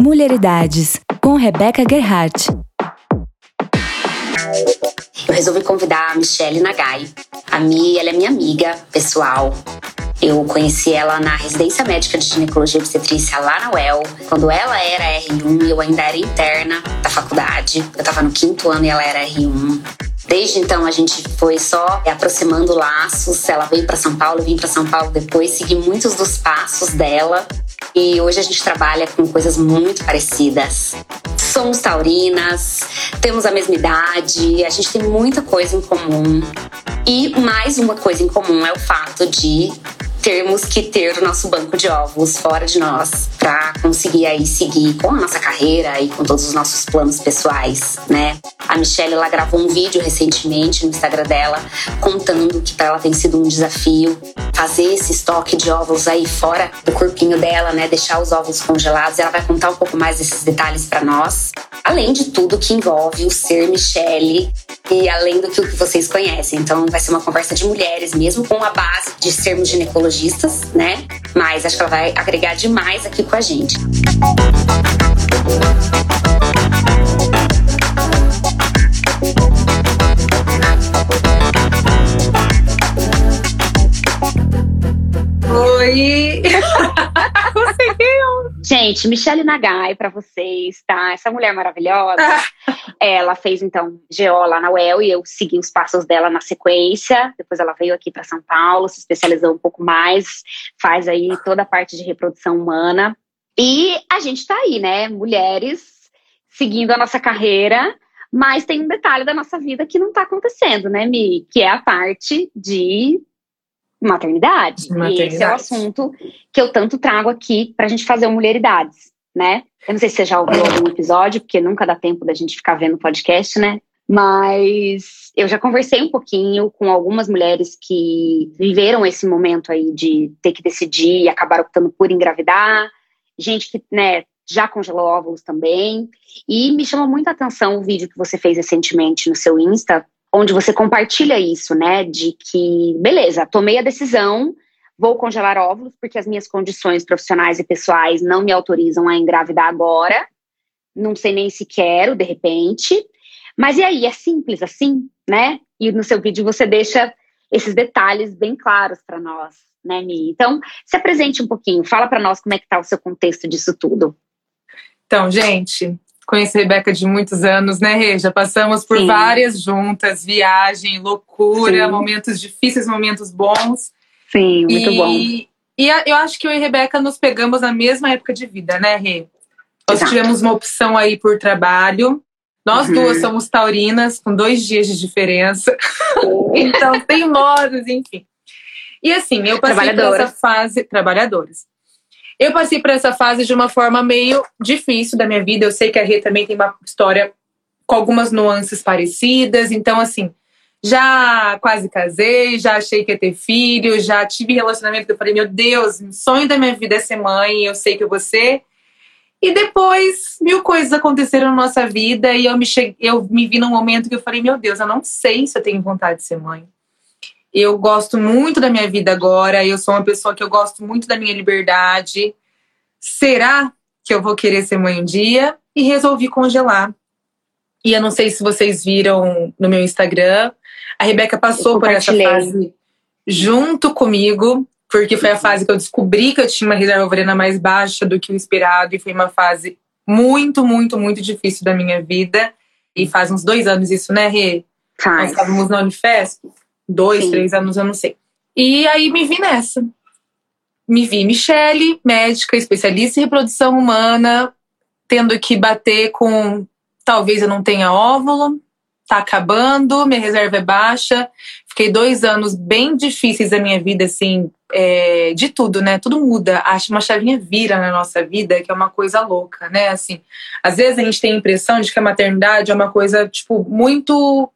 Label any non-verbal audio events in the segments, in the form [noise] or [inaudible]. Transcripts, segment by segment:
Mulheridades, com Rebeca Gerhardt. Eu resolvi convidar a Michelle Nagai. A Mi, ela é minha amiga pessoal. Eu conheci ela na residência médica de ginecologia e obstetrícia lá na UEL. Quando ela era R1, eu ainda era interna da faculdade. Eu tava no quinto ano e ela era R1. Desde então a gente foi só aproximando laços. Ela veio para São Paulo, eu vim para São Paulo depois, segui muitos dos passos dela. E hoje a gente trabalha com coisas muito parecidas. Somos taurinas, temos a mesma idade, a gente tem muita coisa em comum. E mais uma coisa em comum é o fato de termos que ter o nosso banco de óvulos fora de nós para conseguir aí seguir com a nossa carreira e com todos os nossos planos pessoais, né? A Michelle ela gravou um vídeo recentemente no Instagram dela contando que para ela tem sido um desafio fazer esse estoque de óvulos aí fora do corpinho dela, né? Deixar os óvulos congelados. Ela vai contar um pouco mais desses detalhes para nós, além de tudo que envolve o ser Michelle e além do que vocês conhecem. Então vai ser uma conversa de mulheres mesmo com a base de sermos ginecologistas, né? Mas acho que ela vai agregar demais aqui com a gente. Oi! Gente, Michelle Nagai para vocês, tá? Essa mulher maravilhosa. [laughs] ela fez então GO lá na UEL e eu segui os passos dela na sequência. Depois ela veio aqui para São Paulo, se especializou um pouco mais, faz aí toda a parte de reprodução humana. E a gente tá aí, né? Mulheres seguindo a nossa carreira, mas tem um detalhe da nossa vida que não tá acontecendo, né, Mi? Que é a parte de maternidade. maternidade. E esse é o assunto que eu tanto trago aqui para a gente fazer o Mulheridades, né? Eu não sei se você já ouviu algum episódio, porque nunca dá tempo da gente ficar vendo podcast, né? Mas eu já conversei um pouquinho com algumas mulheres que viveram esse momento aí de ter que decidir e acabaram optando por engravidar, gente que, né, já congelou óvulos também. E me chamou muita atenção o vídeo que você fez recentemente no seu Insta, onde você compartilha isso, né? De que, beleza, tomei a decisão, vou congelar óvulos, porque as minhas condições profissionais e pessoais não me autorizam a engravidar agora. Não sei nem se quero, de repente. Mas e aí, é simples assim, né? E no seu vídeo você deixa esses detalhes bem claros para nós, né, Mi? Então, se apresente um pouquinho, fala para nós como é que tá o seu contexto disso tudo. Então, gente, Conheço a Rebeca de muitos anos, né, Rê? Já passamos por Sim. várias juntas, viagem, loucura, Sim. momentos difíceis, momentos bons. Sim, muito e, bom. E a, eu acho que eu e a Rebeca nos pegamos na mesma época de vida, né, Rê? Nós Exato. tivemos uma opção aí por trabalho. Nós uhum. duas somos taurinas, com dois dias de diferença. [laughs] então, tem modos, enfim. E assim, eu passei por essa fase. Trabalhadoras. Eu passei por essa fase de uma forma meio difícil da minha vida. Eu sei que a Rê também tem uma história com algumas nuances parecidas. Então, assim, já quase casei, já achei que ia ter filho, já tive relacionamento que eu falei, meu Deus, o sonho da minha vida é ser mãe, eu sei que eu vou ser. E depois, mil coisas aconteceram na nossa vida e eu me, cheguei, eu me vi num momento que eu falei, meu Deus, eu não sei se eu tenho vontade de ser mãe. Eu gosto muito da minha vida agora, eu sou uma pessoa que eu gosto muito da minha liberdade. Será que eu vou querer ser mãe um dia? E resolvi congelar. E eu não sei se vocês viram no meu Instagram, a Rebeca passou por essa fase junto comigo, porque foi a fase que eu descobri que eu tinha uma reserva ovariana mais baixa do que o esperado, e foi uma fase muito, muito, muito difícil da minha vida. E faz uns dois anos isso, né, Rê? Faz. Nós estávamos na Unifesp dois, Sim. três anos, eu não sei. E aí me vi nessa. Me vi Michele, médica, especialista em reprodução humana, tendo que bater com talvez eu não tenha óvulo, tá acabando, minha reserva é baixa. Fiquei dois anos bem difíceis da minha vida, assim, é, de tudo, né? Tudo muda. Acho uma chavinha vira na nossa vida, que é uma coisa louca, né? Assim, às vezes a gente tem a impressão de que a maternidade é uma coisa, tipo, muito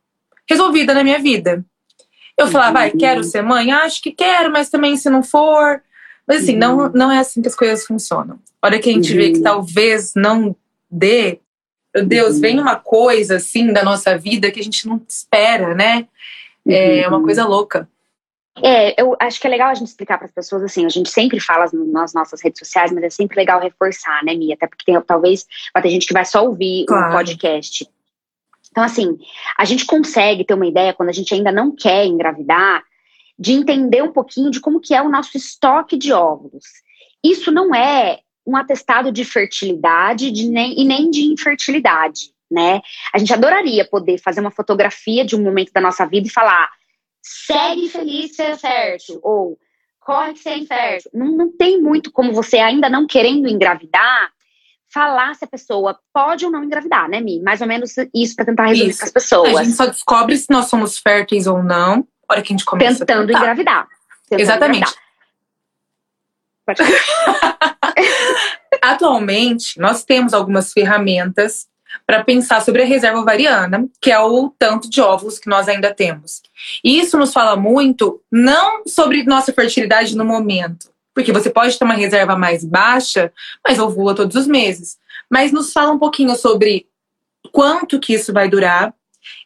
resolvida na minha vida. Eu falava, vai, uhum. quero ser mãe? Acho que quero, mas também se não for. Mas assim, uhum. não, não é assim que as coisas funcionam. A hora que a gente uhum. vê que uhum. talvez não dê, meu Deus, uhum. vem uma coisa assim da nossa vida que a gente não espera, né? É uma coisa louca. É, eu acho que é legal a gente explicar para as pessoas assim. A gente sempre fala nas nossas redes sociais, mas é sempre legal reforçar, né, Mia? Até porque tem, talvez vai ter gente que vai só ouvir o claro. um podcast. Então, assim, a gente consegue ter uma ideia quando a gente ainda não quer engravidar, de entender um pouquinho de como que é o nosso estoque de óvulos. Isso não é um atestado de fertilidade de nem, e nem de infertilidade, né? A gente adoraria poder fazer uma fotografia de um momento da nossa vida e falar segue feliz ser fértil, ou corre ser infértil. Não, não tem muito como você ainda não querendo engravidar, falar se a pessoa pode ou não engravidar, né, Mi? Mais ou menos isso para tentar resolver com as pessoas. A gente só descobre se nós somos férteis ou não, na hora que a gente começa Tentando a engravidar. Tentando Exatamente. Engravidar. [laughs] Atualmente, nós temos algumas ferramentas para pensar sobre a reserva ovariana, que é o tanto de óvulos que nós ainda temos. E isso nos fala muito não sobre nossa fertilidade no momento, porque você pode ter uma reserva mais baixa, mas ovula todos os meses. Mas nos fala um pouquinho sobre quanto que isso vai durar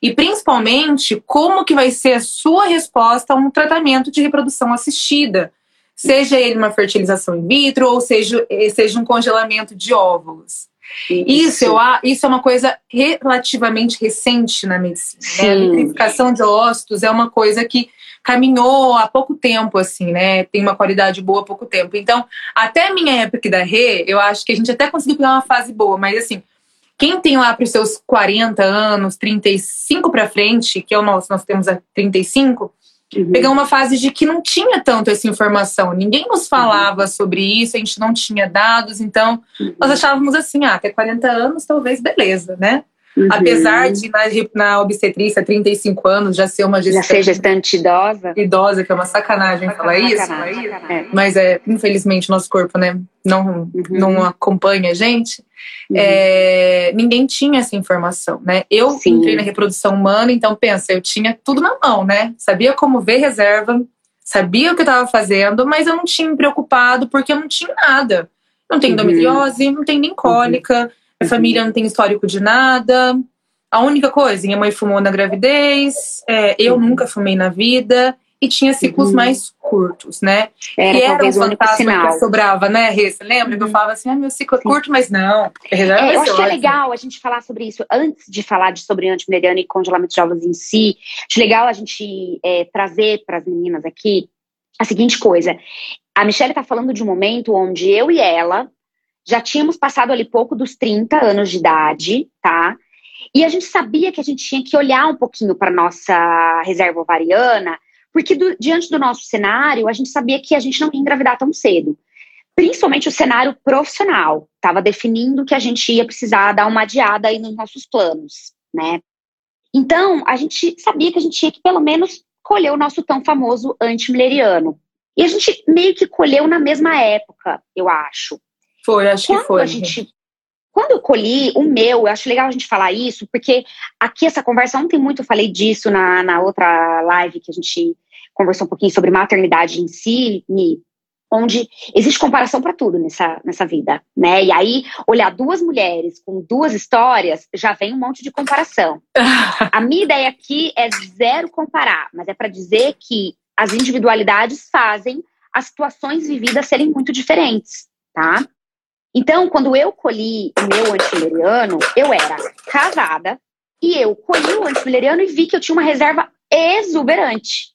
e principalmente como que vai ser a sua resposta a um tratamento de reprodução assistida, seja ele uma fertilização in vitro ou seja, seja um congelamento de óvulos. Isso, eu, isso é uma coisa relativamente recente na medicina. Né? A liquidificação de ócitos é uma coisa que caminhou há pouco tempo, assim, né? Tem uma qualidade boa há pouco tempo. Então, até a minha época da Rê, eu acho que a gente até conseguiu pegar uma fase boa, mas assim, quem tem lá para os seus 40 anos, 35 para frente, que é o nosso, nós temos a 35, Uhum. Pegar uma fase de que não tinha tanto essa informação, ninguém nos falava uhum. sobre isso, a gente não tinha dados, então uhum. nós achávamos assim, ah, até 40 anos, talvez beleza, né? Uhum. Apesar de na, na obstetrícia, 35 anos, já ser uma gestante. Já ser gestante idosa. Idosa, que é uma sacanagem falar isso. Sacanagem. É. Mas é, infelizmente, nosso corpo, né, não, uhum. não acompanha a gente. Uhum. É, ninguém tinha essa informação, né? Eu Sim. entrei na reprodução humana, então pensa, eu tinha tudo na mão, né? Sabia como ver reserva, sabia o que eu estava fazendo, mas eu não tinha me preocupado porque eu não tinha nada. Não tem uhum. endometriose, não tem nem cólica minha família não tem histórico de nada. A única coisa, minha mãe fumou na gravidez, é, eu uhum. nunca fumei na vida e tinha ciclos uhum. mais curtos, né? Era, que era um fantasma que sobrava, né, Rê? Você lembra uhum. que eu uhum. falava assim, ah, meu ciclo é curto, mas não. É, é eu acho que é legal a gente falar sobre isso, antes de falar de sobre antimileriano e congelamento de ovos em si, acho legal a gente é, trazer para as meninas aqui a seguinte coisa. A Michelle está falando de um momento onde eu e ela já tínhamos passado ali pouco dos 30 anos de idade, tá? E a gente sabia que a gente tinha que olhar um pouquinho para nossa reserva ovariana, porque do, diante do nosso cenário, a gente sabia que a gente não ia engravidar tão cedo. Principalmente o cenário profissional, estava definindo que a gente ia precisar dar uma adiada aí nos nossos planos, né? Então, a gente sabia que a gente tinha que pelo menos colher o nosso tão famoso antimileriano. E a gente meio que colheu na mesma época, eu acho. Foi, acho quando que foi. A gente, quando eu colhi o meu, eu acho legal a gente falar isso, porque aqui essa conversa, ontem muito eu falei disso na, na outra live que a gente conversou um pouquinho sobre maternidade em si, onde existe comparação para tudo nessa, nessa vida, né? E aí, olhar duas mulheres com duas histórias, já vem um monte de comparação. [laughs] a minha ideia aqui é zero comparar, mas é para dizer que as individualidades fazem as situações vividas serem muito diferentes, tá? Então, quando eu colhi o meu antimileriano, eu era casada e eu colhi o antimileriano e vi que eu tinha uma reserva exuberante.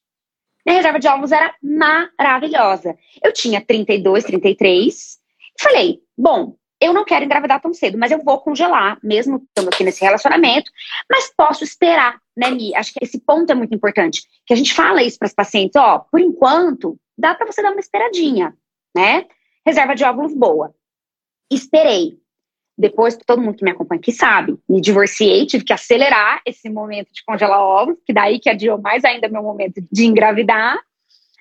Minha reserva de ovos era maravilhosa. Eu tinha 32, 33 e falei: bom, eu não quero engravidar tão cedo, mas eu vou congelar, mesmo estando aqui nesse relacionamento, mas posso esperar, né, Mi? Acho que esse ponto é muito importante. Que a gente fala isso para os pacientes: ó, por enquanto, dá para você dar uma esperadinha, né? Reserva de óvulos boa. Esperei. Depois, todo mundo que me acompanha aqui sabe, me divorciei, tive que acelerar esse momento de congelar ovos, que daí que adiou mais ainda meu momento de engravidar.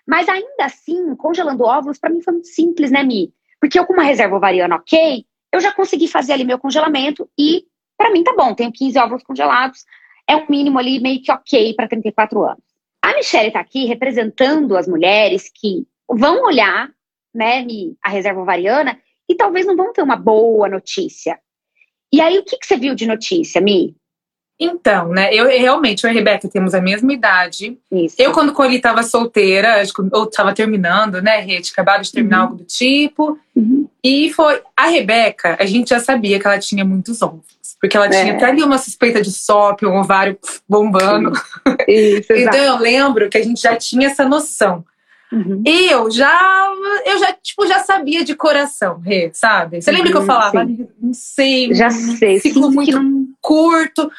Mas ainda assim, congelando óvulos, para mim foi muito simples, né, Mi? Porque eu, com uma reserva ovariana ok, eu já consegui fazer ali meu congelamento e para mim tá bom, tenho 15 óvulos congelados, é um mínimo ali meio que ok para 34 anos. A Michelle está aqui representando as mulheres que vão olhar, né, Mi, a reserva ovariana e talvez não vão ter uma boa notícia. E aí, o que, que você viu de notícia, Mi? Então, né, eu realmente, eu e a Rebeca temos a mesma idade. Isso. Eu, quando colhi, tava solteira, ou tava terminando, né, Rê? Tinha acabado de terminar Uhum. algo do tipo. Uhum. E foi. A Rebeca, a gente já sabia que ela tinha muitos óvulos. Porque ela tinha É. até ali uma suspeita de SOP, um ovário bombando. Isso, [laughs] Então eu lembro que a gente já tinha essa noção. Uhum. Eu já, eu já, tipo, já sabia de coração, Rê, sabe? Você lembra que eu Uhum, falava, sim. "Ah, não sei, Já sei. ciclo sinto muito não. curto.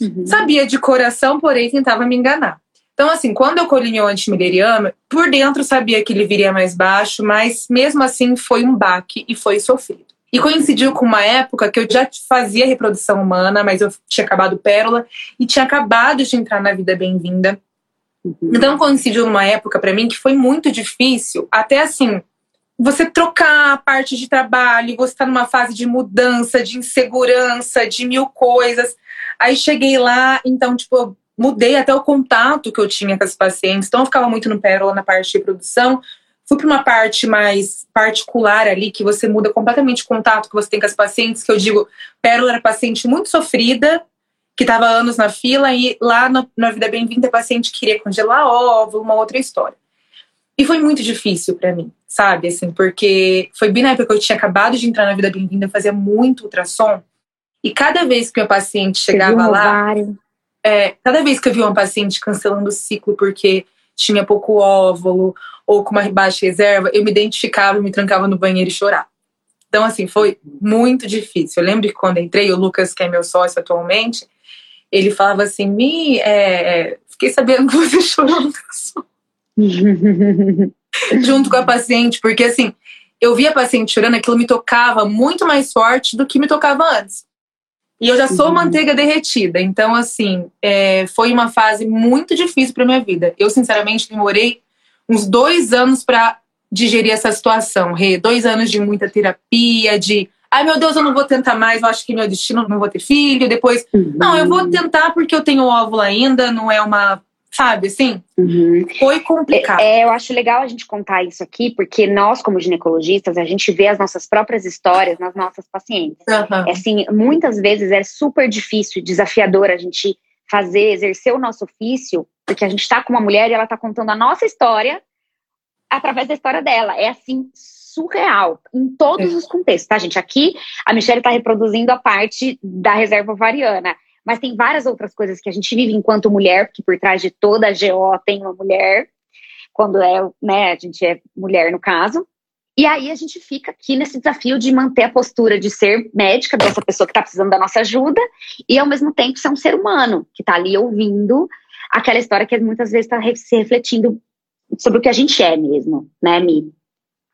Uhum. Sabia de coração, porém tentava me enganar. Então, assim, quando eu colhi meu antimileriano, por dentro sabia que ele viria mais baixo, mas mesmo assim foi um baque e foi sofrido. E coincidiu com uma época que eu já fazia reprodução humana, mas eu tinha acabado pérola e tinha acabado de entrar na vida bem-vinda. Uhum. Então coincidiu numa época pra mim que foi muito difícil, até assim, você trocar a parte de trabalho, você tá numa fase de mudança, de insegurança, de mil coisas. Aí cheguei lá, então, tipo, mudei até o contato que eu tinha com as pacientes. Então eu ficava muito no pérola na parte de reprodução. Fui para uma parte mais particular ali, que você muda completamente o contato que você tem com as pacientes, que eu digo, pérola era paciente muito sofrida, que estava anos na fila, e lá no, na Vida Bem-vinda, a paciente queria congelar óvulo, uma outra história. E foi muito difícil para mim, sabe? Assim, porque foi bem na época que eu tinha acabado de entrar na Vida Bem-vinda, fazia muito ultrassom. E cada vez que a paciente chegava lá, é, cada vez que eu vi uma paciente cancelando o ciclo porque tinha pouco óvulo ou com uma baixa reserva, eu me identificava, me trancava no banheiro e chorava. Então, assim, foi muito difícil. Eu lembro que quando entrei, o Lucas, que é meu sócio atualmente, ele falava assim: Mi, é, fiquei sabendo que você [laughs] chorou no [laughs] junto com a paciente, porque assim, eu via a paciente chorando, aquilo me tocava muito mais forte do que me tocava antes. E eu já sou Uhum. manteiga derretida, então assim, é, foi uma fase muito difícil para minha vida. Eu, sinceramente, demorei uns dois anos para digerir essa situação, Rê. Dois anos de muita terapia, de ai meu Deus, eu não vou tentar mais, eu acho que meu destino não vou ter filho. Depois, não, eu vou tentar porque eu tenho óvulo ainda, não é uma. Sabe assim? Uhum. Foi complicado. É, eu acho legal a gente contar isso aqui, porque nós, como ginecologistas, a gente vê as nossas próprias histórias nas nossas pacientes. É assim, muitas vezes é super difícil, desafiador a gente fazer, exercer o nosso ofício, porque a gente está com uma mulher e ela está contando a nossa história através da história dela. É assim, surreal, em todos É. os contextos, tá, gente? Aqui a Michelle está reproduzindo a parte da reserva ovariana. Mas tem várias outras coisas que a gente vive enquanto mulher, porque por trás de toda a GO tem uma mulher, quando é, né, a gente é mulher no caso. E aí a gente fica aqui nesse desafio de manter a postura de ser médica dessa pessoa que está precisando da nossa ajuda e ao mesmo tempo ser um ser humano que está ali ouvindo aquela história que muitas vezes está se refletindo sobre o que a gente é mesmo, né, Mi?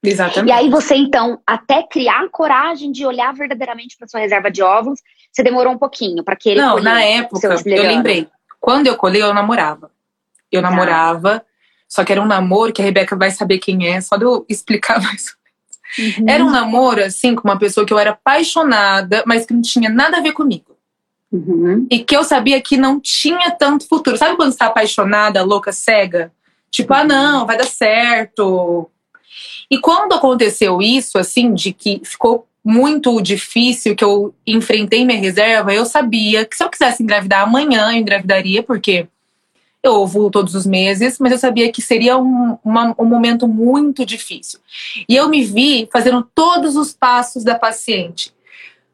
Exatamente. E aí você então até criar a coragem de olhar verdadeiramente para sua reserva de óvulos, você demorou um pouquinho para querer Não, colher na época, eu lembrei. Quando eu colhei, eu namorava. Eu Tá. namorava, só que era um namoro que a Rebeca vai saber quem é, só de eu explicar [laughs] mais. Uhum. Era um namoro, assim, com uma pessoa que eu era apaixonada, mas que não tinha nada a ver comigo. Uhum. E que eu sabia que não tinha tanto futuro. Sabe quando você tá apaixonada, louca, cega? Tipo, ah, não, vai dar certo. E quando aconteceu isso, assim, de que ficou muito difícil, que eu enfrentei minha reserva, eu sabia que se eu quisesse engravidar amanhã, eu engravidaria, porque eu ovulo todos os meses, mas eu sabia que seria um, uma- um momento muito difícil. E eu me vi fazendo todos os passos da paciente.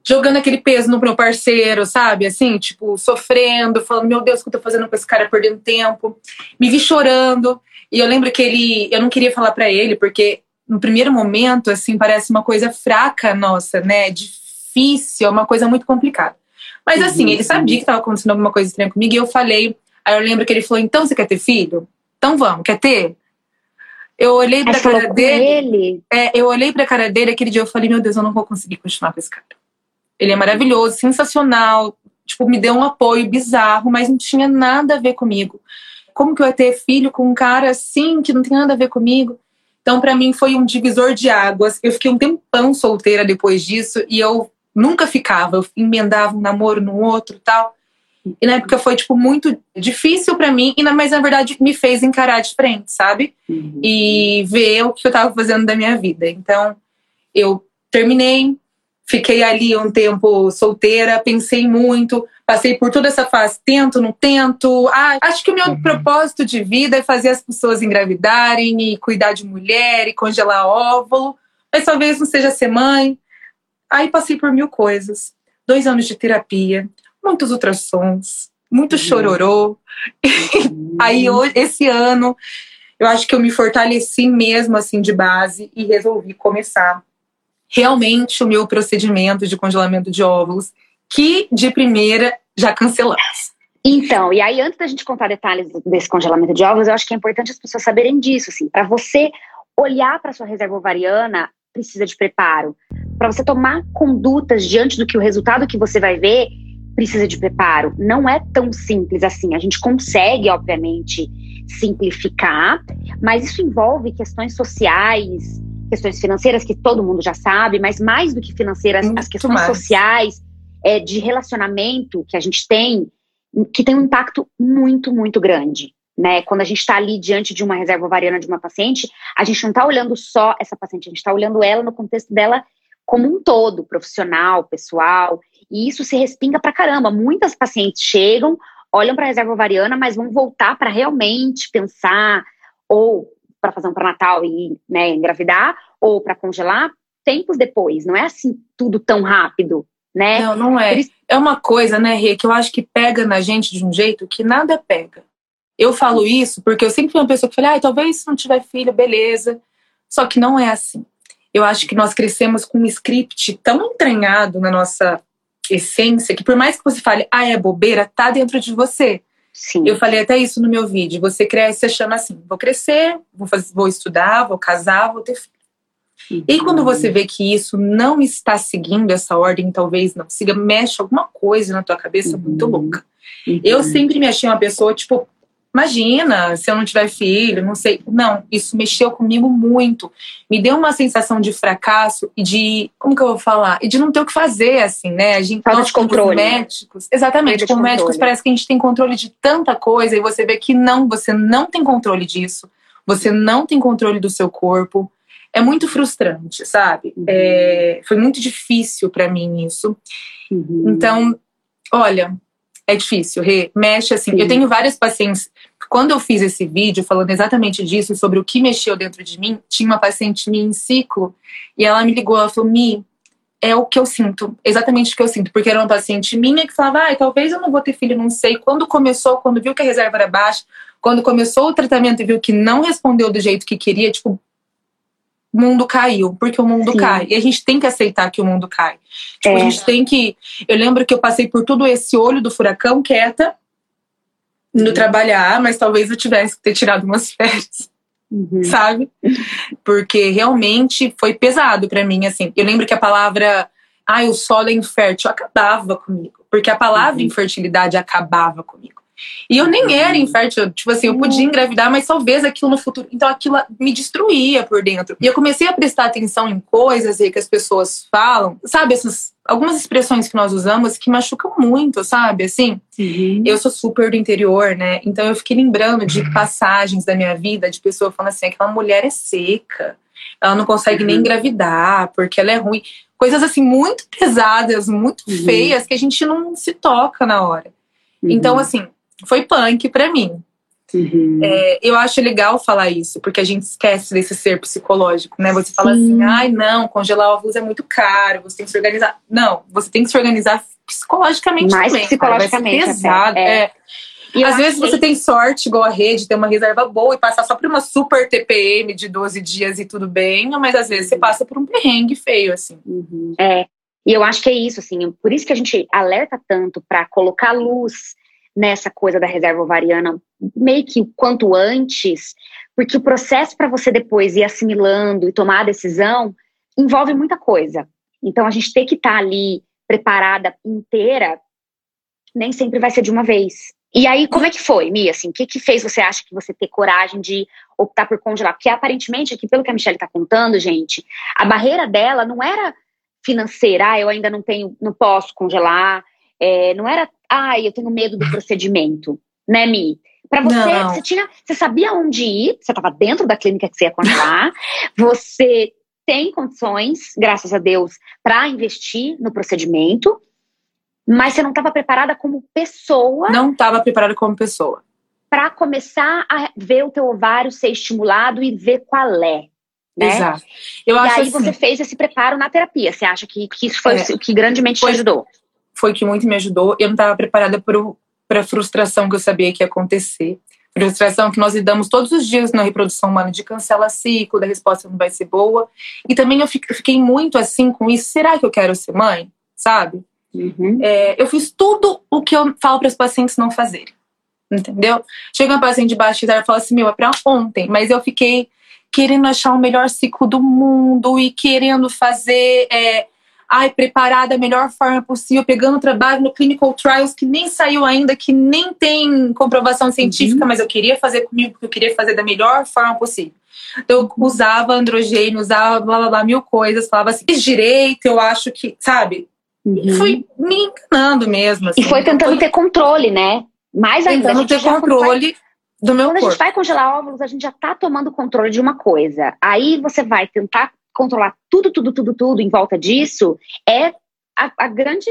Jogando aquele peso no meu parceiro, sabe? Assim, tipo, sofrendo, falando, meu Deus, o que eu tô fazendo com esse cara perdendo tempo. Me vi chorando. E eu lembro que ele. Eu não queria falar pra ele, porque no primeiro momento, assim, parece uma coisa fraca nossa, né? Difícil, é uma coisa muito complicada. Mas assim, Uhum. ele sabia que estava acontecendo alguma coisa estranha comigo e eu falei. Aí eu lembro que ele falou: então você quer ter filho? Então vamos, quer ter? Eu olhei pra falou cara dele. ele. É, eu olhei pra cara dele aquele dia eu falei, meu Deus, eu não vou conseguir continuar com esse cara. Ele é maravilhoso, sensacional, tipo, me deu um apoio bizarro, mas não tinha nada a ver comigo. Como que eu ia ter filho com um cara assim, que não tem nada a ver comigo? Então, pra mim, foi um divisor de águas. Eu fiquei um tempão solteira depois disso e eu nunca ficava. Eu emendava um namoro no outro tal. E na época foi, tipo, muito difícil pra mim, e na- mas na verdade me fez encarar de frente, sabe? Uhum. e ver o que eu estava fazendo da minha vida. Então, eu terminei, Fiquei ali um tempo solteira, pensei muito, passei por toda essa fase, tento, não tento. Ah, acho que o meu uhum. propósito de vida é fazer as pessoas engravidarem e cuidar de mulher e congelar óvulo, mas talvez não seja ser mãe. Aí passei por mil coisas. Dois anos de terapia, muitos ultrassons, muito uhum. chororô. [laughs] Uhum. Aí esse ano eu acho que eu me fortaleci mesmo assim de base e resolvi começar realmente o meu procedimento de congelamento de óvulos, que de primeira já cancelamos. Então, e aí antes da gente contar detalhes desse congelamento de óvulos, eu acho que é importante as pessoas saberem disso, assim, para você olhar para sua reserva ovariana, precisa de preparo. Para você tomar condutas diante do que o resultado que você vai ver, precisa de preparo. Não é tão simples assim. A gente consegue, obviamente, simplificar, mas isso envolve questões sociais, questões financeiras que todo mundo já sabe, mas mais do que financeiras, Muito as questões mais. sociais, é, de relacionamento que a gente tem, que tem um impacto muito, muito grande. Né? Quando a gente está ali diante de uma reserva ovariana de uma paciente, a gente não está olhando só essa paciente, a gente está olhando ela no contexto dela como um todo, profissional, pessoal, e isso se respinga pra caramba. Muitas pacientes chegam, olham para a reserva ovariana, mas vão voltar para realmente pensar ou para fazer um pré-natal e né, engravidar, ou para congelar, tempos depois. Não é assim tudo tão rápido, né? Não, não é. É uma coisa, né, Rê, que eu acho que pega na gente de um jeito que nada pega. Eu falo isso porque eu sempre fui uma pessoa que falei, ah, talvez se não tiver filho, beleza. Só que não é assim. Eu acho que nós crescemos com um script tão entranhado na nossa essência que por mais que você fale, ah, é bobeira, tá dentro de você. Sim. Eu falei até isso no meu vídeo. Você cresce, você chama assim: vou crescer, vou, fazer, vou estudar, vou casar, vou ter filho. Uhum. E quando você vê que isso não está seguindo essa ordem, talvez não siga, mexe alguma coisa na tua cabeça uhum. muito louca. Uhum. Eu sempre me achei uma pessoa, tipo, Imagina, se eu não tiver filho, não sei. Não, isso mexeu comigo muito. Me deu uma sensação de fracasso e de. Como que eu vou falar? E de não ter o que fazer, assim, né? A gente Falta de controle. Né? médicos. Exatamente, com médicos parece que a gente tem controle de tanta coisa e você vê que não, você não tem controle disso. Você não tem controle do seu corpo. É muito frustrante, sabe? Uhum. É, foi muito difícil para mim isso. Uhum. Então, olha, é difícil, Rê. Mexe assim. Sim. Eu tenho várias pacientes. Quando eu fiz esse vídeo falando exatamente disso, sobre o que mexeu dentro de mim, tinha uma paciente minha em ciclo e ela me ligou. Ela falou: Mi, é o que eu sinto, exatamente o que eu sinto, porque era uma paciente minha que falava, ah, talvez eu não vou ter filho, não sei. Quando começou, quando viu que a reserva era baixa, quando começou o tratamento e viu que não respondeu do jeito que queria, tipo, o mundo caiu, porque o mundo Sim. cai. E a gente tem que aceitar que o mundo cai. Tipo, é. a gente tem que. Eu lembro que eu passei por tudo esse olho do furacão quieta, no trabalhar, mas talvez eu tivesse que ter tirado umas [laughs] férias. Uhum. Sabe? Porque realmente foi pesado para mim, assim. Eu lembro que a palavra, ai, o solo é infértil, acabava comigo. Porque a palavra uhum. infertilidade acabava comigo. E eu nem era infértil, tipo assim, eu podia engravidar, mas talvez aquilo no futuro. Então aquilo me destruía por dentro. E eu comecei a prestar atenção em coisas aí que as pessoas falam, sabe? Essas algumas expressões que nós usamos que machucam muito, sabe? Assim, uhum. eu sou super do interior, né? Então eu fiquei lembrando de passagens da minha vida de pessoa falando assim: aquela mulher é seca, ela não consegue uhum. nem engravidar porque ela é ruim. Coisas assim muito pesadas, muito uhum. feias que a gente não se toca na hora. Então, uhum. assim, foi punk para mim. Uhum. É, eu acho legal falar isso, porque a gente esquece desse ser psicológico, né? Você fala assim, ai não, congelar óvulos é muito caro, você tem que se organizar. Não, você tem que se organizar psicologicamente Mais também. psicologicamente. pesado. É. é. E Às vezes você tem sorte, igual a rede, ter uma reserva boa e passar só por uma super TPM de 12 dias e tudo bem, mas às vezes você passa por um perrengue feio, assim. Uhum. É. E eu acho que é isso, assim, por isso que a gente alerta tanto para colocar luz nessa coisa da reserva ovariana meio que quanto antes, porque o processo para você depois ir assimilando e tomar a decisão envolve muita coisa. Então a gente tem que estar tá ali preparada inteira, nem sempre vai ser de uma vez. E aí, como é que foi, Mia? Assim, o que, que fez você acha que você ter coragem de optar por congelar? Porque aparentemente, aqui, pelo que a Michelle está contando, gente, a barreira dela não era financeira, ah, eu ainda não tenho, não posso congelar, é, não era, ah, eu tenho medo do procedimento, né, Mi? Para você, não. você tinha, você sabia onde ir, você estava dentro da clínica que você ia congelar, [laughs] você tem condições, graças a Deus, para investir no procedimento, mas você não estava preparada como pessoa. Não estava preparada como pessoa. Para começar a ver o teu ovário ser estimulado e ver qual é. Né? Exato. Eu e acho aí assim, você fez esse preparo na terapia. Você acha que, que isso foi É. o que grandemente Foi. te ajudou? Foi que muito me ajudou. Eu não estava preparada para a frustração que eu sabia que ia acontecer. Frustração que nós lidamos todos os dias na reprodução humana de cancela ciclo, da resposta não vai ser boa. E também eu fi- fiquei muito assim com isso. Será que eu quero ser mãe? Sabe? Uhum. É, eu fiz tudo o que eu falo para os pacientes não fazerem. Entendeu? Chega uma paciente de baixa idade e fala assim: meu, é para ontem. Mas eu fiquei querendo achar o melhor ciclo do mundo e querendo fazer. é, ai, preparar da melhor forma possível, pegando trabalho no clinical trials que nem saiu ainda, que nem tem comprovação científica, mas eu queria fazer comigo porque eu queria fazer da melhor forma possível. Então, eu usava androgênio, usava blá blá blá, mil coisas, falava assim, fiz direito, eu acho que, sabe? Uhum. fui me enganando mesmo. Assim. E foi tentando ter controle, né? Mais ainda. tentando ter vai- controle do meu Quando a gente corpo. vai congelar óvulos, a gente já tá tomando controle de uma coisa. Aí você vai tentar controlar tudo, tudo, tudo, tudo em volta disso. É a, a grande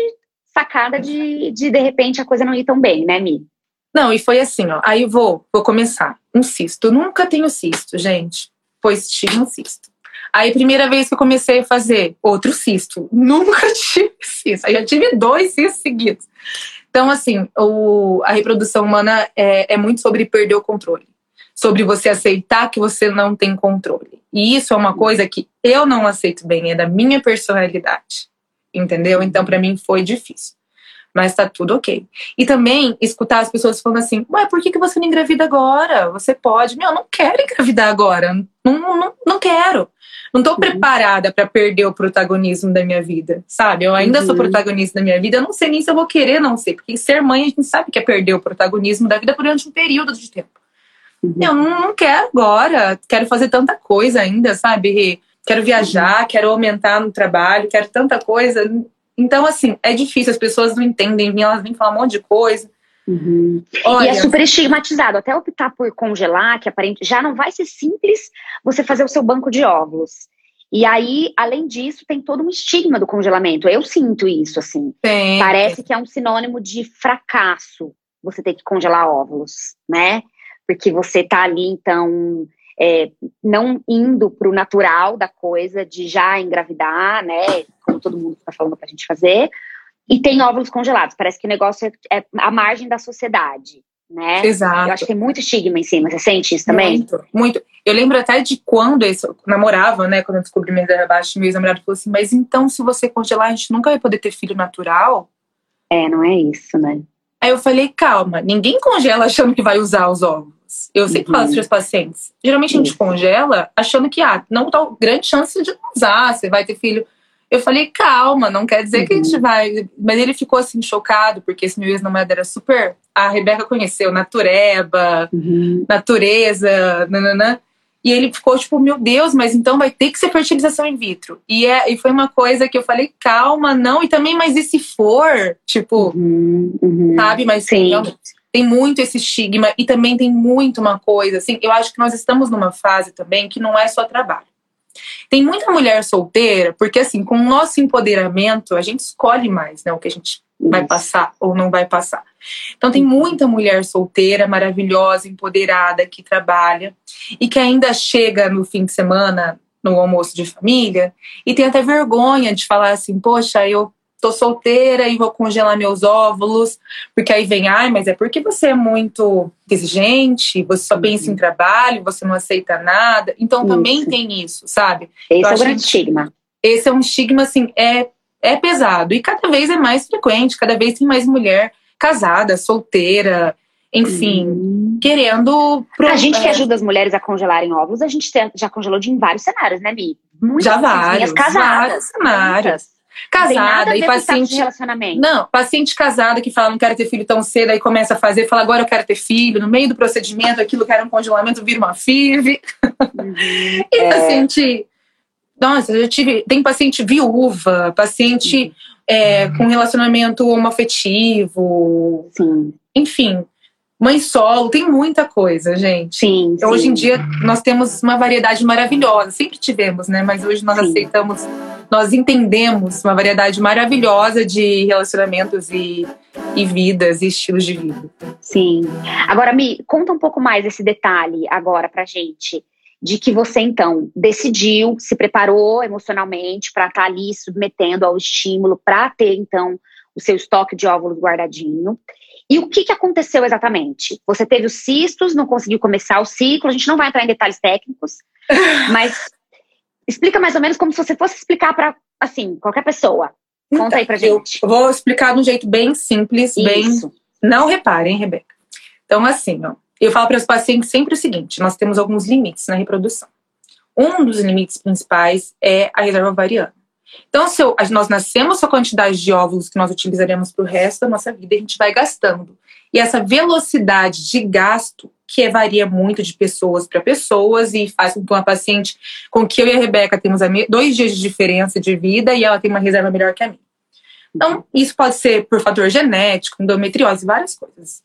sacada de, de, de repente, a coisa não ir tão bem, né, Mi? Não, e foi assim, ó. Aí vou, vou começar. Um cisto. Nunca tenho cisto, gente. Pois tive um cisto. Aí, primeira vez que eu comecei a fazer outro cisto. Nunca [laughs] tive cisto. Aí já tive dois cistos seguidos. Então, assim, o, a reprodução humana é, é muito sobre perder o controle. Sobre você aceitar que você não tem controle. E isso é uma coisa que eu não aceito bem, é da minha personalidade. Entendeu? Então, pra mim foi difícil. Mas tá tudo ok. E também escutar as pessoas falando assim: Ué, por que, que você não engravida agora? Você pode. Meu, eu não quero engravidar agora. Não, não, não quero. Não tô Uhum. preparada pra perder o protagonismo da minha vida, sabe? Eu ainda sou Uhum. protagonista da minha vida. Eu não sei nem se eu vou querer não ser. Porque ser mãe a gente sabe que é perder o protagonismo da vida durante um período de tempo. Uhum. Eu não, não quero agora. Quero fazer tanta coisa ainda, sabe? Quero viajar, quero aumentar no trabalho, quero tanta coisa. Então, assim, é difícil. As pessoas não entendem, elas vêm falar um monte de coisa. Uhum. Olha, E é super estigmatizado. Até optar por congelar, que aparente já não vai ser simples você fazer o seu banco de óvulos. E aí, além disso, tem todo um estigma do congelamento. Eu sinto isso, assim. tem. Parece que é um sinônimo de fracasso você ter que congelar óvulos, né? Porque você tá ali, então, é, não indo pro natural da coisa de já engravidar, né? Como todo mundo tá falando pra gente fazer. E tem óvulos congelados. Parece que o negócio é, é à margem da sociedade, né? Exato. Eu acho que tem muito estigma em cima. Você sente isso também? Muito, muito. Eu lembro até de quando eu namorava, né? Quando eu descobri minha ideia abaixo, meu ex-namorado falou assim: Mas então, se você congelar, a gente nunca vai poder ter filho natural? É, não é isso, né? Aí eu falei: Calma, ninguém congela achando que vai usar os óvulos. Eu sempre Uhum. falo para os pacientes: geralmente a gente Isso. congela achando que, ah, não tá grande chance de não usar, você vai ter filho. Eu falei, calma, não quer dizer que a Uhum. gente vai. Mas ele ficou assim, chocado, porque esse meu ex-namorado era super. A Rebeca conheceu, natureba, natureza, nananã. E ele ficou tipo, meu Deus, mas então vai ter que ser fertilização in vitro. E, é, e foi uma coisa que eu falei, calma, não. E também, mas e se for? Tipo, Uhum, uhum. sabe? Mas Sim. realmente, tem muito esse estigma e também tem muito uma coisa, assim, eu acho que nós estamos numa fase também que não é só trabalho. Tem muita mulher solteira, porque assim, com o nosso empoderamento, a gente escolhe mais, né, o que a gente vai passar ou não vai passar. Então tem muita mulher solteira, maravilhosa, empoderada, que trabalha e que ainda chega no fim de semana, no almoço de família, e tem até vergonha de falar assim, poxa, eu tô solteira e vou congelar meus óvulos, porque aí vem, ai, mas é porque você é muito exigente, você só pensa em trabalho, você não aceita nada. Então também Isso. tem isso, sabe? Esse Eu é o grande estigma. Esse é um estigma, assim, é, é pesado. E cada vez é mais frequente, cada vez tem mais mulher casada, solteira, enfim, Uhum. querendo. pro- A gente que é, ajuda as mulheres a congelarem óvulos, a gente já congelou de em vários cenários, né, Mi? Muitas Já vários, casadas. vários cenários. nada a Casada e paciente. relacionamento. Não, paciente casada que fala não quero ter filho tão cedo, aí começa a fazer, fala agora eu quero ter filho, no meio do procedimento, aquilo que era um congelamento vira uma FIV. Uhum. [laughs] E É. paciente. Nossa, eu tive. Tem paciente viúva, paciente é, com relacionamento homoafetivo, Sim. enfim. mãe solo, tem muita coisa, gente. Sim. Então, hoje em dia nós temos uma variedade maravilhosa, sempre tivemos, né? Mas hoje nós sim. aceitamos, nós entendemos uma variedade maravilhosa de relacionamentos e, e vidas e estilos de vida. Sim. Agora, me conta um pouco mais esse detalhe agora pra gente. De que você então decidiu, se preparou emocionalmente para estar tá ali submetendo ao estímulo, para ter então o seu estoque de óvulos guardadinho. E o que, que aconteceu exatamente? Você teve os cistos, não conseguiu começar o ciclo, a gente não vai entrar em detalhes técnicos, [laughs] mas explica mais ou menos como se você fosse explicar para, assim, qualquer pessoa. Conta então, aí pra gente. Eu vou explicar de um jeito bem simples, Isso. bem. Não reparem, Rebeca. Então, assim, ó, eu falo para os pacientes sempre o seguinte: nós temos alguns limites na reprodução. Um dos limites principais é a reserva ovariana. Então, se eu, nós nascemos com a quantidade de óvulos que nós utilizaremos para o resto da nossa vida, a gente vai gastando. E essa velocidade de gasto, que varia muito de pessoas para pessoas e faz com que uma paciente, com que eu e a Rebeca temos dois dias de diferença de vida e ela tem uma reserva melhor que a minha. Então, isso pode ser por fator genético, endometriose, várias coisas.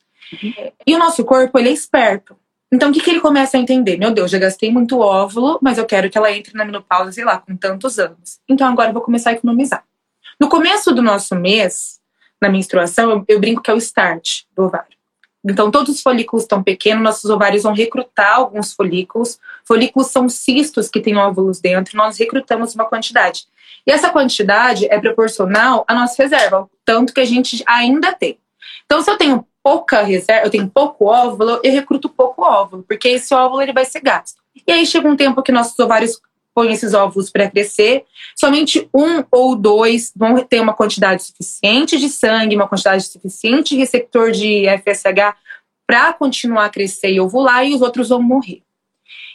E o nosso corpo, ele é esperto. Então, o que, que ele começa a entender? Meu Deus, já gastei muito óvulo, mas eu quero que ela entre na menopausa, sei lá, com tantos anos. Então, agora eu vou começar a economizar. No começo do nosso mês, na menstruação, eu, eu brinco que é o start do ovário. Então, todos os folículos estão pequenos, nossos ovários vão recrutar alguns folículos. Folículos são cistos que têm óvulos dentro, nós recrutamos uma quantidade. E essa quantidade é proporcional à nossa reserva, tanto que a gente ainda tem. Então, se eu tenho pouca reserva, eu tenho pouco óvulo, eu recruto pouco óvulo, porque esse óvulo ele vai ser gasto. E aí chega um tempo que nossos ovários põem esses óvulos para crescer, somente um ou dois vão ter uma quantidade suficiente de sangue, uma quantidade suficiente de receptor de FSH para continuar a crescer e ovular, e os outros vão morrer.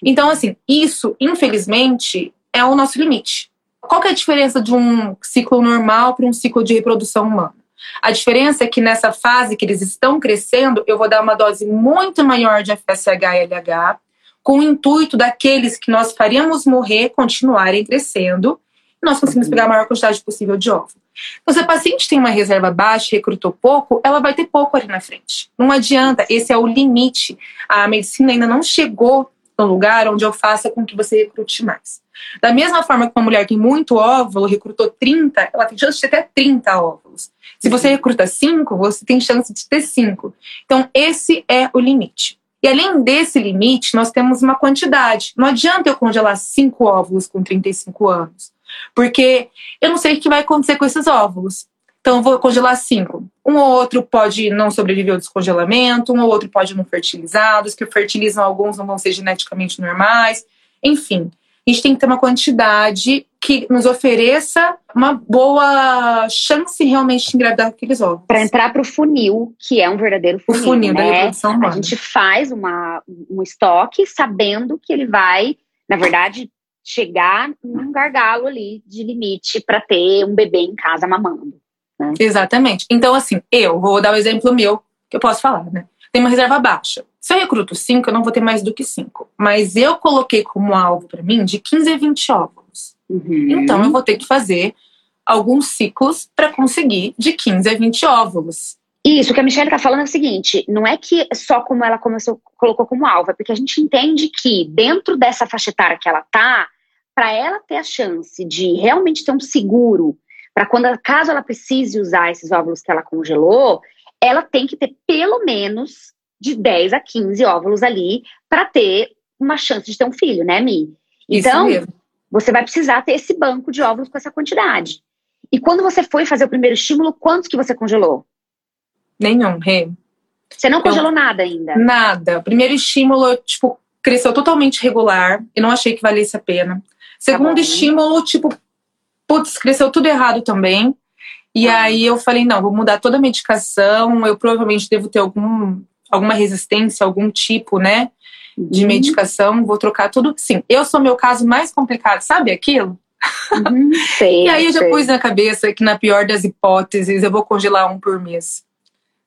Então, assim, isso, infelizmente, é o nosso limite. Qual é a diferença de um ciclo normal para um ciclo de reprodução humana? A diferença é que nessa fase que eles estão crescendo, eu vou dar uma dose muito maior de FSH e LH, com o intuito daqueles que nós faríamos morrer continuarem crescendo, e nós conseguimos pegar a maior quantidade possível de óvulo. Então, se a paciente tem uma reserva baixa recrutou pouco, ela vai ter pouco ali na frente. Não adianta, esse é o limite. A medicina ainda não chegou no lugar onde eu faça com que você recrute mais. Da mesma forma que uma mulher tem muito óvulo, recrutou 30, ela tem chance de ter até 30 óvulos. Se você recruta 5, você tem chance de ter 5. Então, esse é o limite. E além desse limite, nós temos uma quantidade. Não adianta eu congelar 5 óvulos com 35 anos, porque eu não sei o que vai acontecer com esses óvulos. Então, eu vou congelar cinco. Um ou outro pode não sobreviver ao descongelamento, um ou outro pode não fertilizar, os que fertilizam alguns não vão ser geneticamente normais. Enfim, a gente tem que ter uma quantidade que nos ofereça uma boa chance realmente de engravidar aqueles ovos. Para entrar para o funil, que é um verdadeiro funil. O funil né? da reprodução humana. A gente faz uma, um estoque sabendo que ele vai, na verdade, chegar num gargalo ali de limite para ter um bebê em casa mamando. Né? Exatamente. Então, assim, eu vou dar o um exemplo meu, que eu posso falar, né? Tem uma reserva baixa. Se eu recruto 5, eu não vou ter mais do que 5. Mas eu coloquei como alvo para mim de 15 a 20 óvulos. Uhum. Então eu vou ter que fazer alguns ciclos para conseguir de 15 a 20 óvulos. Isso, o que a Michelle está falando é o seguinte: não é que só como ela começou, colocou como alvo, é porque a gente entende que dentro dessa faixa etária que ela tá, para ela ter a chance de realmente ter um seguro para quando, caso ela precise usar esses óvulos que ela congelou, ela tem que ter pelo menos de 10 a 15 óvulos ali para ter uma chance de ter um filho, né, Mi? Então, você vai precisar ter esse banco de óvulos com essa quantidade. E quando você foi fazer o primeiro estímulo, quantos que você congelou? Nenhum, Rê. Você não congelou nada ainda? Nada. O primeiro estímulo, tipo, cresceu totalmente regular e não achei que valesse a pena. Tá Segundo tá estímulo, tipo, putz, cresceu tudo errado também. E ah. aí eu falei, não, vou mudar toda a medicação, eu provavelmente devo ter algum, alguma resistência, algum tipo, né, de uhum. medicação, vou trocar tudo. Sim, eu sou meu caso mais complicado, sabe aquilo? Uhum, [laughs] sei, e aí eu já sei. pus na cabeça que na pior das hipóteses eu vou congelar um por mês.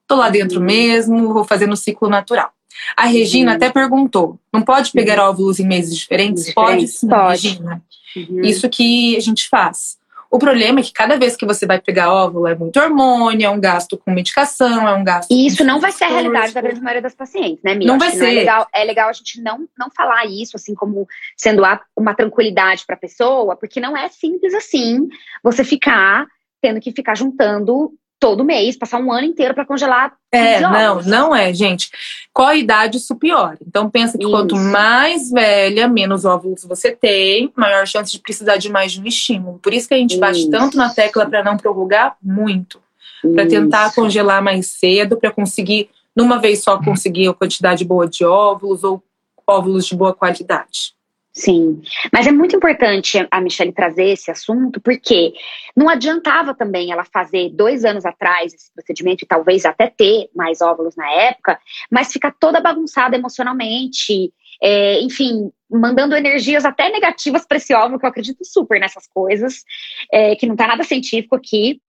Tô lá dentro uhum. mesmo, vou fazer no ciclo natural. A Regina uhum. até perguntou: não pode pegar uhum. óvulos em meses diferentes? diferentes? Pode sim, pode. Regina. Uhum. Isso que a gente faz. O problema é que cada vez que você vai pegar óvulo é muito hormônio, é um gasto com medicação, é um gasto. E isso não vai ser a realidade da grande maioria das pacientes, né, Mia? Não vai ser. Não é, legal, é legal a gente não, não falar isso assim como sendo uma tranquilidade para a pessoa, porque não é simples assim você ficar tendo que ficar juntando todo mês, passar um ano inteiro para congelar. É, não, não é, gente. Qual a idade isso piora? Então pensa que isso. quanto mais velha, menos óvulos você tem, maior chance de precisar de mais de um estímulo. Por isso que a gente isso. bate tanto na tecla para não prorrogar muito, para tentar congelar mais cedo, para conseguir numa vez só conseguir a quantidade boa de óvulos ou óvulos de boa qualidade. Sim, mas é muito importante a Michelle trazer esse assunto, porque não adiantava também ela fazer dois anos atrás esse procedimento e talvez até ter mais óvulos na época, mas ficar toda bagunçada emocionalmente, é, enfim, mandando energias até negativas para esse óvulo, que eu acredito super nessas coisas, é, que não tá nada científico aqui,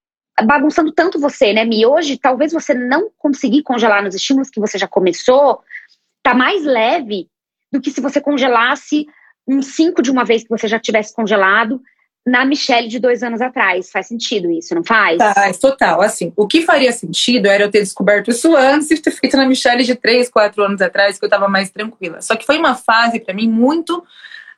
bagunçando tanto você, né, Mi? Hoje, talvez você não conseguir congelar nos estímulos que você já começou, tá mais leve do que se você congelasse um 5 de uma vez que você já tivesse congelado na Michelle de dois anos atrás. Faz sentido isso, não faz? Faz, total. Assim, o que faria sentido era eu ter descoberto isso antes e ter feito na Michelle de três, quatro anos atrás, que eu tava mais tranquila. Só que foi uma fase, para mim, muito.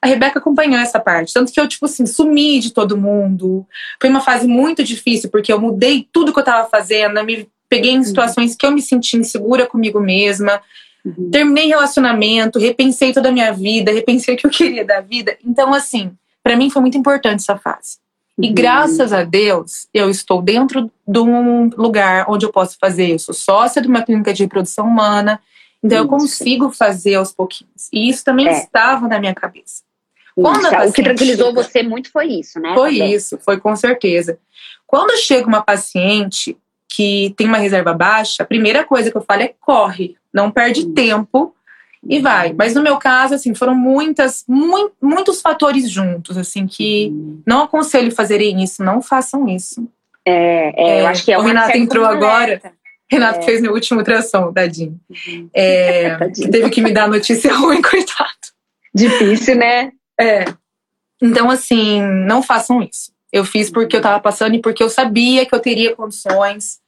A Rebeca acompanhou essa parte. Tanto que eu, tipo assim, sumi de todo mundo. Foi uma fase muito difícil, porque eu mudei tudo que eu tava fazendo, me peguei em uhum. situações que eu me senti insegura comigo mesma. Uhum. Terminei relacionamento, repensei toda a minha vida, repensei o que eu queria da vida. Então, assim, para mim foi muito importante essa fase. E uhum. graças a Deus, eu estou dentro de um lugar onde eu posso fazer. Eu sou sócia de uma clínica de reprodução humana, então isso. eu consigo fazer aos pouquinhos. E isso também é. estava na minha cabeça. o que tranquilizou chega, você muito foi isso, né? Foi também. isso, foi com certeza. Quando chega uma paciente que tem uma reserva baixa, a primeira coisa que eu falo é corre, não perde tempo e vai. Mas no meu caso, assim, foram muitas, mu muitos fatores juntos, assim, que não aconselho fazerem isso, não façam isso. É, é, eu acho que é o Renato entrou agora. Renato é. fez meu último ultrassom, tadinho. Uhum. É, [laughs] tadinho. Teve que me dar notícia [laughs] ruim, coitado. Difícil, né? É. Então, assim, não façam isso. Eu fiz porque eu tava passando e porque eu sabia que eu teria condições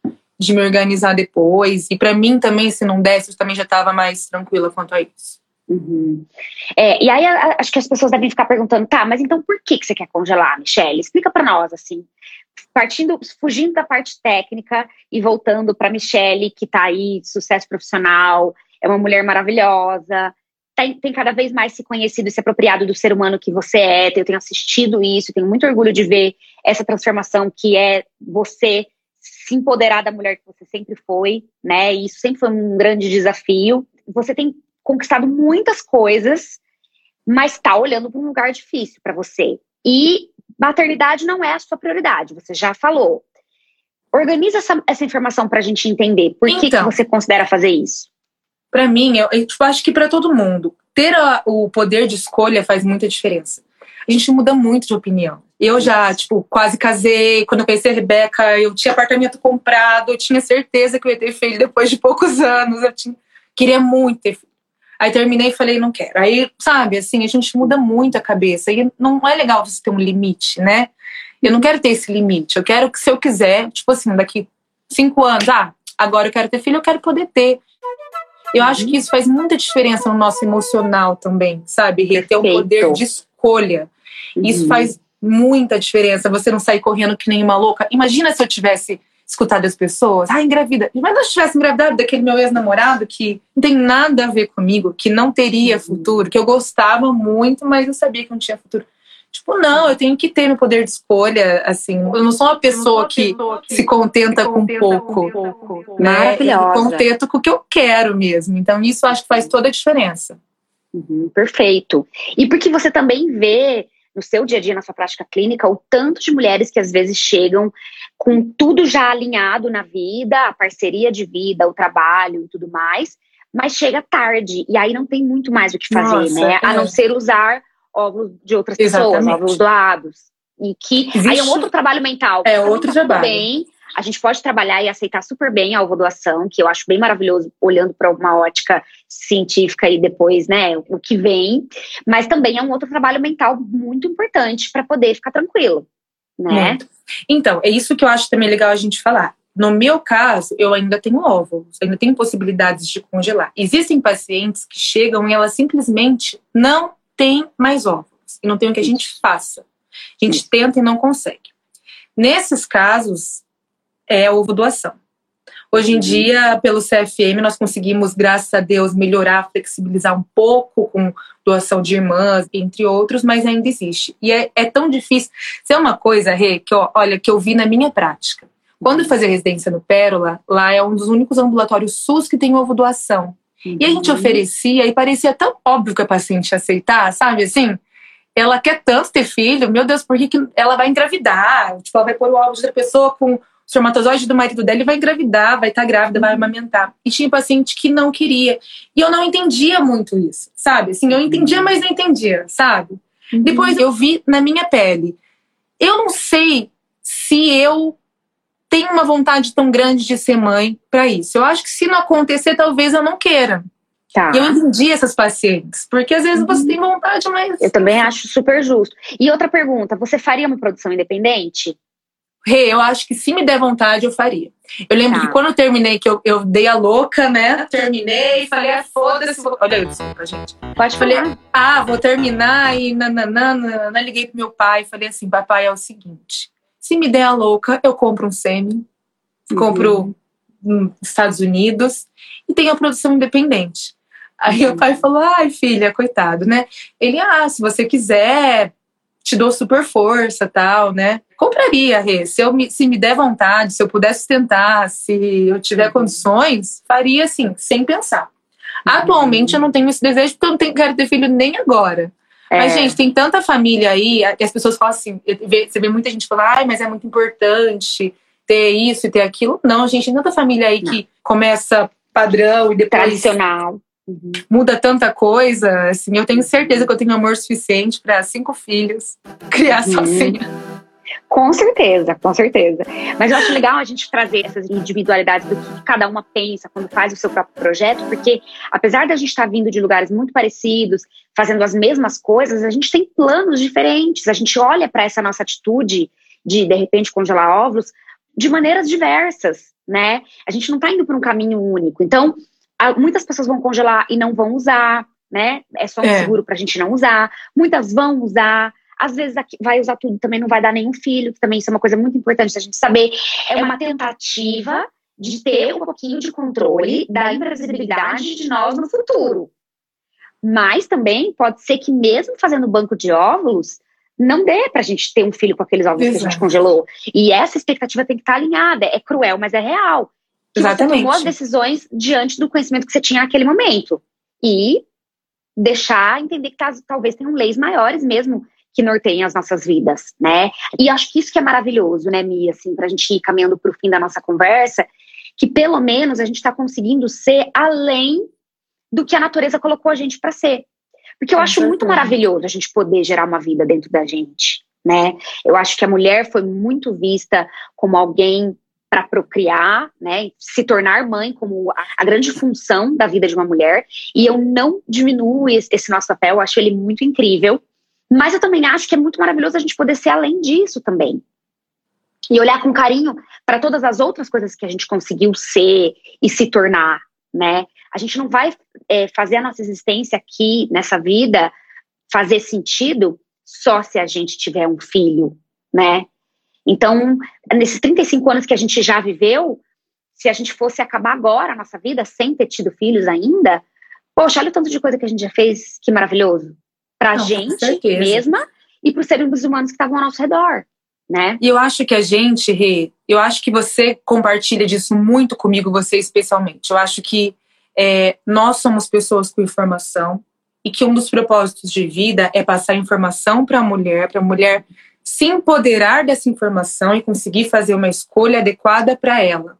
de me organizar depois. E para mim também, se não desse, eu também já estava mais tranquila quanto a isso. Uhum. É, e aí acho que as pessoas devem ficar perguntando, tá, mas então por que, que você quer congelar, Michelle? Explica para nós, assim. Partindo, fugindo da parte técnica e voltando para Michelle, que está aí, sucesso profissional, é uma mulher maravilhosa, tem, tem, cada vez mais se conhecido e se apropriado do ser humano que você é. Eu tenho assistido isso, tenho muito orgulho de ver essa transformação que é você se empoderar da mulher que você sempre foi, né? E isso sempre foi um grande desafio. Você tem conquistado muitas coisas, mas está olhando para um lugar difícil para você. E maternidade não é a sua prioridade, você já falou. Organiza essa, essa informação para a gente entender. Por que, então, que você considera fazer isso? Para mim, eu, eu, acho que para todo mundo, ter a, o poder de escolha faz muita diferença. A gente muda muito de opinião. Eu já, tipo, quase casei. Quando eu conheci a Rebeca, eu tinha apartamento comprado, eu tinha certeza que eu ia ter filho depois de poucos [laughs] anos. Eu tinha, queria muito ter filho. Aí terminei e falei, não quero. Aí, sabe, assim, a gente muda muito a cabeça. E não é legal você ter um limite, né? Eu não quero ter esse limite. Eu quero que, se eu quiser, tipo assim, daqui cinco anos, ah, agora eu quero ter filho, eu quero poder ter. Eu acho que isso faz muita diferença no nosso emocional também, sabe? Ter o poder de escolha. Isso uhum. faz muita diferença você não sair correndo que nem uma louca. Imagina se eu tivesse escutado as pessoas, ah, engravida. Imagina se eu tivesse engravidado daquele meu ex-namorado que não tem nada a ver comigo, que não teria uhum. futuro, que eu gostava muito, mas eu sabia que não tinha futuro. Tipo, não, eu tenho que ter meu poder de escolha, assim. Eu não sou uma pessoa, que, que, se contenta, se contenta com pouco. Com pouco né? Maravilhosa. Eu contento com o que eu quero mesmo. Então, isso acho que faz toda a diferença. Uhum, perfeito. E porque você também vê no seu dia a dia, na sua prática clínica, o tanto de mulheres que às vezes chegam com tudo já alinhado na vida, a parceria de vida, o trabalho e tudo mais, mas chega tarde e aí não tem muito mais o que fazer, Nossa, né? É. A não ser usar óvulos de outras Exatamente. pessoas, óvulos doados. E que Existe... aí é um outro trabalho mental. É outro tá trabalho. Bem, a gente pode trabalhar e aceitar super bem a ovodoação, que eu acho bem maravilhoso, olhando para uma ótica científica e depois, né, o que vem. Mas também é um outro trabalho mental muito importante para poder ficar tranquilo. né? Muito. Então, é isso que eu acho também legal a gente falar. No meu caso, eu ainda tenho óvulos, ainda tenho possibilidades de congelar. Existem pacientes que chegam e elas simplesmente não têm mais óvulos e não tem o que a gente faça. A gente tenta e não consegue. Nesses casos, é ovo doação. Hoje em dia, pelo CFM, nós conseguimos, graças a Deus, melhorar, flexibilizar um pouco com doação de irmãs, entre outros, mas ainda existe. E é, é tão difícil. Isso é uma coisa, Rê, que ó, olha, que eu vi na minha prática. Quando eu fazia residência no Pérola, lá é um dos únicos ambulatórios SUS que tem ovo doação. Uhum. E a gente uhum. oferecia e parecia tão óbvio que a paciente aceitar, sabe assim? Ela quer tanto ter filho, meu Deus, por que, que ela vai engravidar? Tipo, ela vai pôr o ovo de outra pessoa com espermatozoide do marido dela vai engravidar, vai estar tá grávida, vai amamentar. E tinha paciente que não queria. E eu não entendia muito isso, sabe? Assim, eu entendia, mas não entendia, sabe? Uhum. Depois eu vi na minha pele. Eu não sei se eu tenho uma vontade tão grande de ser mãe para isso. Eu acho que se não acontecer, talvez eu não queira. Tá. Eu entendi essas pacientes, porque às vezes uhum. você tem vontade, mas. Eu também acho super justo. E outra pergunta: você faria uma produção independente? Rê, hey, eu acho que se me der vontade, eu faria. Eu lembro tá. que quando eu terminei, que eu, eu dei a louca, né? Terminei, falei, ah, foda-se. Olha isso pra gente. Pode falei, falar. ah, vou terminar e nananana. Liguei pro meu pai e falei assim, papai, é o seguinte. Se me der a louca, eu compro um semi, uhum. compro nos Estados Unidos e tenho a produção independente. Aí uhum. o pai falou, ai, filha, coitado, né? Ele, ah, se você quiser, te dou super força, tal, né? Compraria, Rê. Se, eu me, se me der vontade, se eu puder sustentar, se eu tiver uhum. condições, faria assim, sem pensar. Uhum. Atualmente eu não tenho esse desejo porque eu não tenho, quero ter filho nem agora. É. Mas, gente, tem tanta família aí, e as pessoas falam assim, você vê muita gente falando, ai, mas é muito importante ter isso e ter aquilo. Não, gente, tem tanta família aí não. que começa padrão e depois. Tradicional. Uhum. Muda tanta coisa, assim, eu tenho certeza que eu tenho amor suficiente para cinco filhos criar uhum. sozinha. Com certeza, com certeza. Mas eu acho legal a gente trazer essas individualidades do que cada uma pensa quando faz o seu próprio projeto, porque apesar da gente estar vindo de lugares muito parecidos, fazendo as mesmas coisas, a gente tem planos diferentes. A gente olha para essa nossa atitude de de repente congelar ovos de maneiras diversas, né? A gente não está indo por um caminho único. Então, muitas pessoas vão congelar e não vão usar, né? É só um é. seguro para a gente não usar. Muitas vão usar. Às vezes vai usar tudo, também não vai dar nenhum filho, que também isso é uma coisa muito importante a gente saber. É uma tentativa de ter um pouquinho de controle da imprevisibilidade de nós no futuro. Mas também pode ser que mesmo fazendo banco de óvulos, não dê pra gente ter um filho com aqueles óvulos Exato. que a gente congelou. E essa expectativa tem que estar alinhada. É cruel, mas é real. Que Exatamente. Você tomou as decisões diante do conhecimento que você tinha naquele momento. E deixar entender que talvez tenham leis maiores mesmo que norteiem as nossas vidas, né? E acho que isso que é maravilhoso, né, Mia, assim, pra gente ir caminhando pro fim da nossa conversa, que pelo menos a gente está conseguindo ser além do que a natureza colocou a gente para ser. Porque eu Com acho muito maravilhoso a gente poder gerar uma vida dentro da gente, né? Eu acho que a mulher foi muito vista como alguém para procriar, né, se tornar mãe como a, a, grande função da vida de uma mulher, e eu não diminuo esse, esse nosso papel, eu acho ele muito incrível, mas eu também acho que é muito maravilhoso a gente poder ser além disso também. E olhar com carinho para todas as outras coisas que a gente conseguiu ser e se tornar, né? A gente não vai é, fazer a nossa existência aqui, nessa vida, fazer sentido só se a gente tiver um filho, né? Então, nesses 35 anos que a gente já viveu, se a gente fosse acabar agora a nossa vida sem ter tido filhos ainda, poxa, olha o tanto de coisa que a gente já fez, que maravilhoso para a gente mesma e para os seres humanos que estavam ao nosso redor. Né? E eu acho que a gente, Rê, eu acho que você compartilha disso muito comigo, você especialmente. Eu acho que é, nós somos pessoas com informação e que um dos propósitos de vida é passar informação para a mulher, para a mulher se empoderar dessa informação e conseguir fazer uma escolha adequada para ela.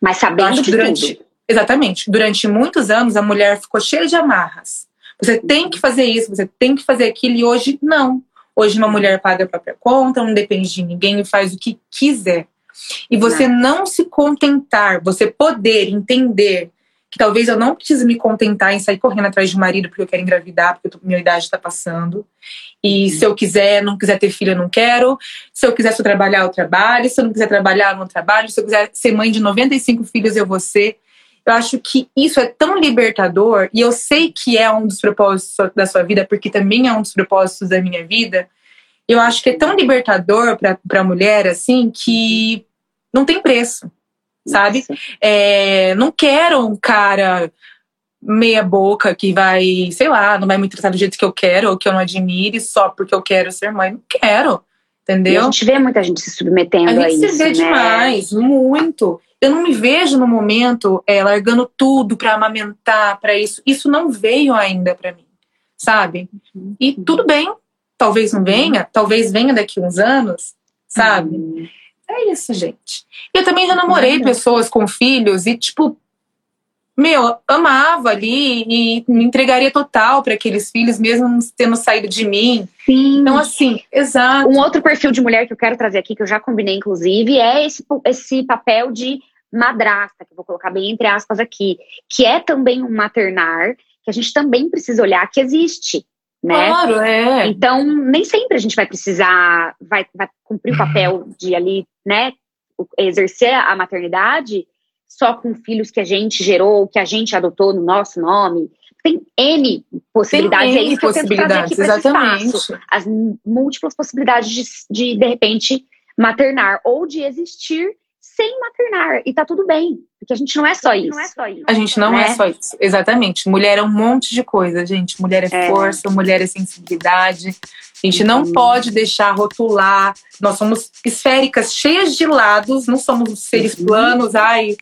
Mas sabendo de durante, tudo. Exatamente. Durante muitos anos, a mulher ficou cheia de amarras. Você tem que fazer isso, você tem que fazer aquilo, e hoje não. Hoje uma mulher paga a própria conta, não depende de ninguém e faz o que quiser. E você não, não se contentar, você poder entender que talvez eu não precise me contentar em sair correndo atrás de um marido porque eu quero engravidar, porque minha idade está passando. E se eu quiser, não quiser ter filho, eu não quero. Se eu quiser só trabalhar, eu trabalho. Se eu não quiser trabalhar, eu não trabalho. Se eu quiser ser mãe de 95 filhos, eu vou ser. Eu acho que isso é tão libertador, e eu sei que é um dos propósitos da sua vida, porque também é um dos propósitos da minha vida. Eu acho que é tão libertador para a mulher, assim, que não tem preço, sabe? É, não quero um cara meia boca que vai, sei lá, não vai me tratar do jeito que eu quero ou que eu não admire só porque eu quero ser mãe. Não quero. Entendeu? E a gente vê muita gente se submetendo a, a isso. A gente se vê né? demais, muito. Eu não me vejo no momento é, largando tudo para amamentar, para isso. Isso não veio ainda para mim, sabe? Uhum. E tudo bem, talvez não venha, talvez venha daqui uns anos, sabe? Uhum. É isso, gente. Eu também já namorei uhum. pessoas com filhos e, tipo, meu, amava ali e me entregaria total para aqueles filhos, mesmo tendo saído de mim. Sim. Então, assim, exato. Um outro perfil de mulher que eu quero trazer aqui, que eu já combinei, inclusive, é esse, esse papel de madrasta, que eu vou colocar bem entre aspas aqui, que é também um maternar, que a gente também precisa olhar que existe. Né? Claro, é. Então, nem sempre a gente vai precisar, vai, vai cumprir o papel [laughs] de ali, né, exercer a maternidade só com filhos que a gente gerou, que a gente adotou no nosso nome. Tem N possibilidades. Tem N é isso possibilidades, exatamente. As múltiplas possibilidades de, de, de repente, maternar ou de existir sem maternar. E tá tudo bem. Porque a gente não é só isso. Não é só isso a gente não é né? é só isso. Exatamente. Mulher é um monte de coisa, gente. Mulher é, é. força, mulher é sensibilidade. A gente não uhum. pode deixar rotular. Nós somos esféricas, cheias de lados, não somos seres uhum. planos, ai,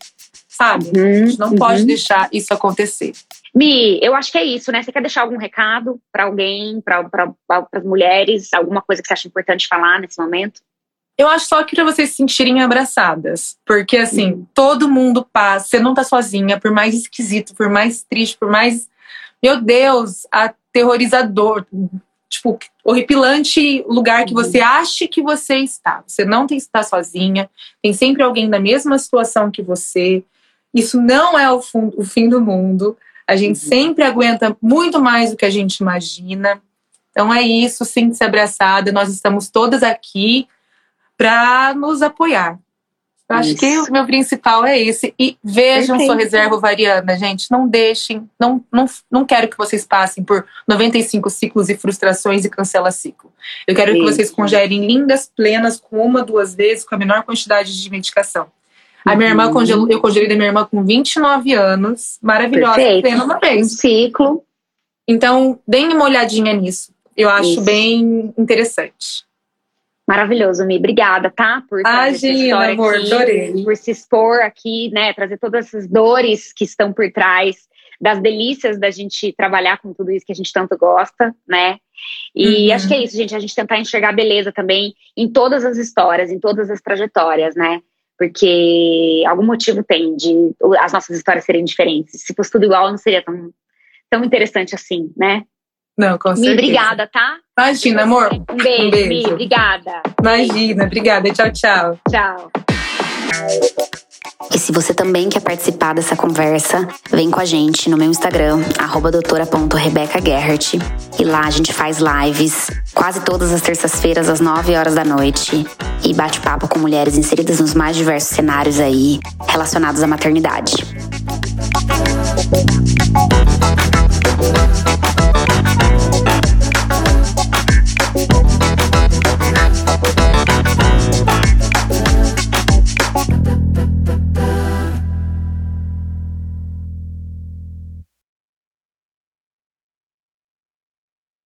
sabe? Uhum, a gente não uhum. pode deixar isso acontecer. Mi, eu acho que é isso, né? Você quer deixar algum recado para alguém, para pra, as mulheres, alguma coisa que você acha importante falar nesse momento? Eu acho só que para vocês se sentirem abraçadas. Porque, assim, uhum. todo mundo passa, você não tá sozinha, por mais esquisito, por mais triste, por mais. Meu Deus, aterrorizador, tipo, horripilante lugar que você uhum. acha que você está. Você não tem que estar sozinha, tem sempre alguém na mesma situação que você. Isso não é o, fundo, o fim do mundo. A gente uhum. sempre aguenta muito mais do que a gente imagina. Então é isso, sinta-se abraçada. Nós estamos todas aqui para nos apoiar. Eu acho que o meu principal é esse. E vejam Perfeito. sua reserva ovariana, gente. Não deixem, não, não, não quero que vocês passem por 95 ciclos e frustrações e cancela ciclo. Eu quero que vocês congelem lindas, plenas, com uma, duas vezes, com a menor quantidade de medicação. A minha irmã uhum. congelou, eu congelei da minha irmã com 29 anos, maravilhosa, Perfeito. plena uma vez. Um ciclo. Então, deem uma olhadinha nisso. Eu acho Isso. bem interessante. Maravilhoso, Mi. Obrigada, tá? Por trazer Imagina, amor, aqui, adorei. por se expor aqui, né? Trazer todas essas dores que estão por trás das delícias da gente trabalhar com tudo isso que a gente tanto gosta, né? E uhum. acho que é isso, gente, a gente tentar enxergar beleza também em todas as histórias, em todas as trajetórias, né? Porque algum motivo tem de as nossas histórias serem diferentes. Se fosse tudo igual, não seria tão, tão interessante assim, né? Não, com certeza. obrigada, tá? Imagina, amor. Um beijo, um beijo. obrigada. Imagina, obrigada. Tchau, tchau. Tchau. E se você também quer participar dessa conversa, vem com a gente no meu Instagram, doutora.rebecagerhart. E lá a gente faz lives quase todas as terças-feiras, às 9 horas da noite. E bate papo com mulheres inseridas nos mais diversos cenários aí, relacionados à maternidade.